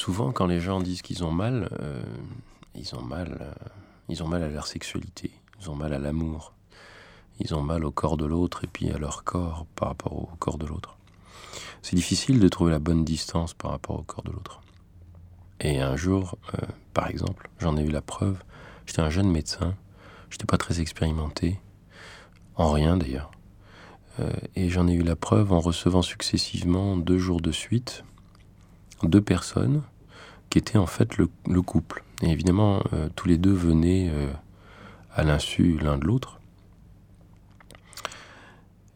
souvent, quand les gens disent qu'ils ont mal, euh, ils ont mal, euh, ils ont mal à leur sexualité, ils ont mal à l'amour, ils ont mal au corps de l'autre et puis à leur corps par rapport au corps de l'autre. C'est difficile de trouver la bonne distance par rapport au corps de l'autre. Et un jour, euh, par exemple, j'en ai eu la preuve. J'étais un jeune médecin, j'étais pas très expérimenté, en rien d'ailleurs. Et j'en ai eu la preuve en recevant successivement deux jours de suite deux personnes qui étaient en fait le, couple. Et évidemment, euh, tous les deux venaient à l'insu l'un de l'autre.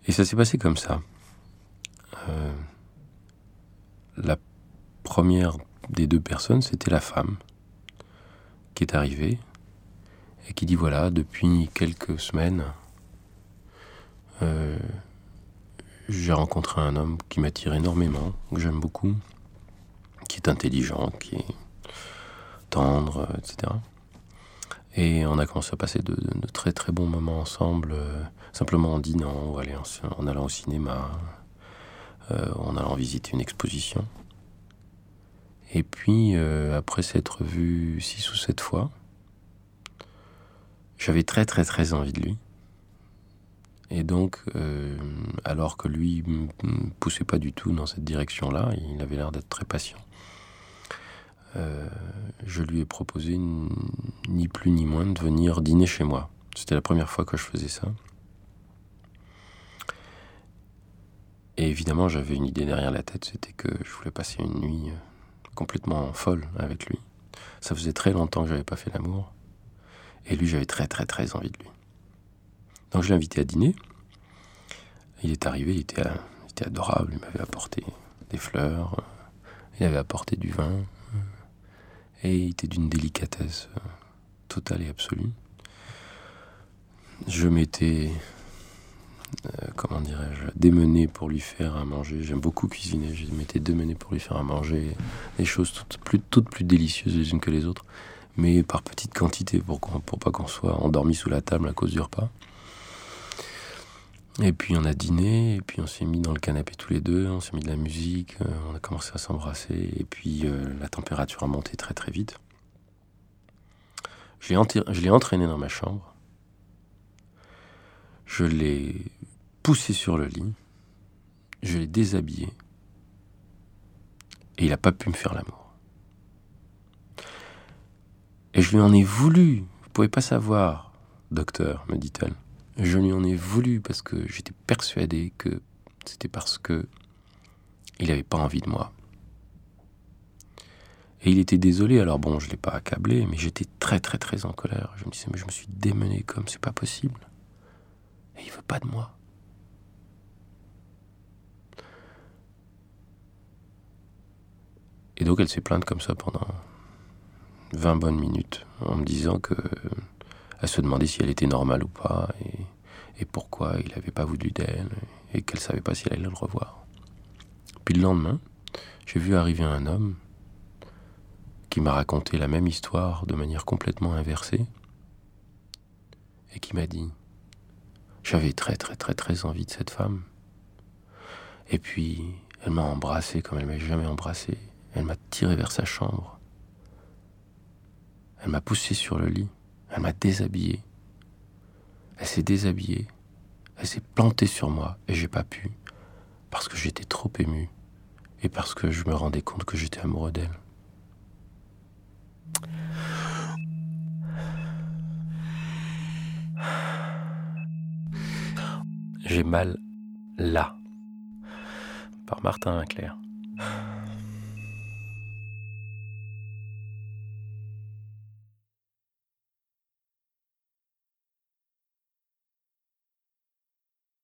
Et ça s'est passé comme ça. la première des deux personnes, c'était la femme qui est arrivée et qui dit voilà, depuis quelques semaines, euh, j'ai rencontré un homme qui m'attire énormément, que j'aime beaucoup, intelligent, qui est tendre, etc. Et on a commencé à passer de, très très bons moments ensemble, euh, simplement en dînant, en, allant au cinéma, euh, en allant visiter une exposition. Et puis, euh, après s'être vu six ou sept fois, j'avais très très très envie de lui. Et donc, alors que lui ne poussait pas du tout dans cette direction-là, il avait l'air d'être très patient. Euh, je lui ai proposé ni plus ni moins de venir dîner chez moi. C'était la première fois que je faisais ça. Et évidemment, j'avais une idée derrière la tête, c'était que je voulais passer une nuit complètement folle avec lui. Ça faisait très longtemps que j'avais pas fait l'amour. Et lui, j'avais très très très envie de lui. Donc je l'ai invité à dîner. Il est arrivé, il était, adorable, il m'avait apporté des fleurs, il avait apporté du vin, et il était d'une délicatesse totale et absolue. Je m'étais euh, comment dirais-je, démener pour lui faire à manger. J'aime beaucoup cuisiner, je m'étais démené pour lui faire à manger des choses toutes plus, toutes délicieuses les unes que les autres, mais par petite quantité pour, pour pas qu'on soit endormi sous la table à cause du repas. Et puis on a dîné, et puis on s'est mis dans le canapé tous les deux, on s'est mis de la musique, euh, on a commencé à s'embrasser, et puis euh, la température a monté très très vite. Je l'ai entraîné dans ma chambre. Je l'ai poussé sur le lit, je l'ai déshabillé, et il n'a pas pu me faire l'amour. Et je lui en ai voulu, vous pouvez pas savoir, docteur, me dit-elle. Je lui en ai voulu parce que j'étais persuadé que c'était parce que il n'avait pas envie de moi. Et il était désolé, alors bon, je ne l'ai pas accablé, mais j'étais très très très en colère. Je me disais, mais je me suis démené comme c'est pas possible. Et il veut pas de moi. Et donc elle s'est plainte comme ça pendant 20 bonnes minutes, en me disant que elle se demandait si elle était normale ou pas, et, et pourquoi il n'avait pas voulu d'elle, et qu'elle savait pas si elle allait le revoir. Puis le lendemain, j'ai vu arriver un homme qui m'a raconté la même histoire de manière complètement inversée, et qui m'a dit j'avais très très très très envie de cette femme. Et puis, elle m'a embrassé comme elle m'a jamais embrassé. Elle m'a tiré vers sa chambre. Elle m'a poussé sur le lit. Elle m'a déshabillé. Elle s'est déshabillée. Elle s'est plantée sur moi et j'ai pas pu parce que j'étais trop ému et parce que je me rendais compte que j'étais amoureux d'elle. J'ai mal là. Par Martin Clair.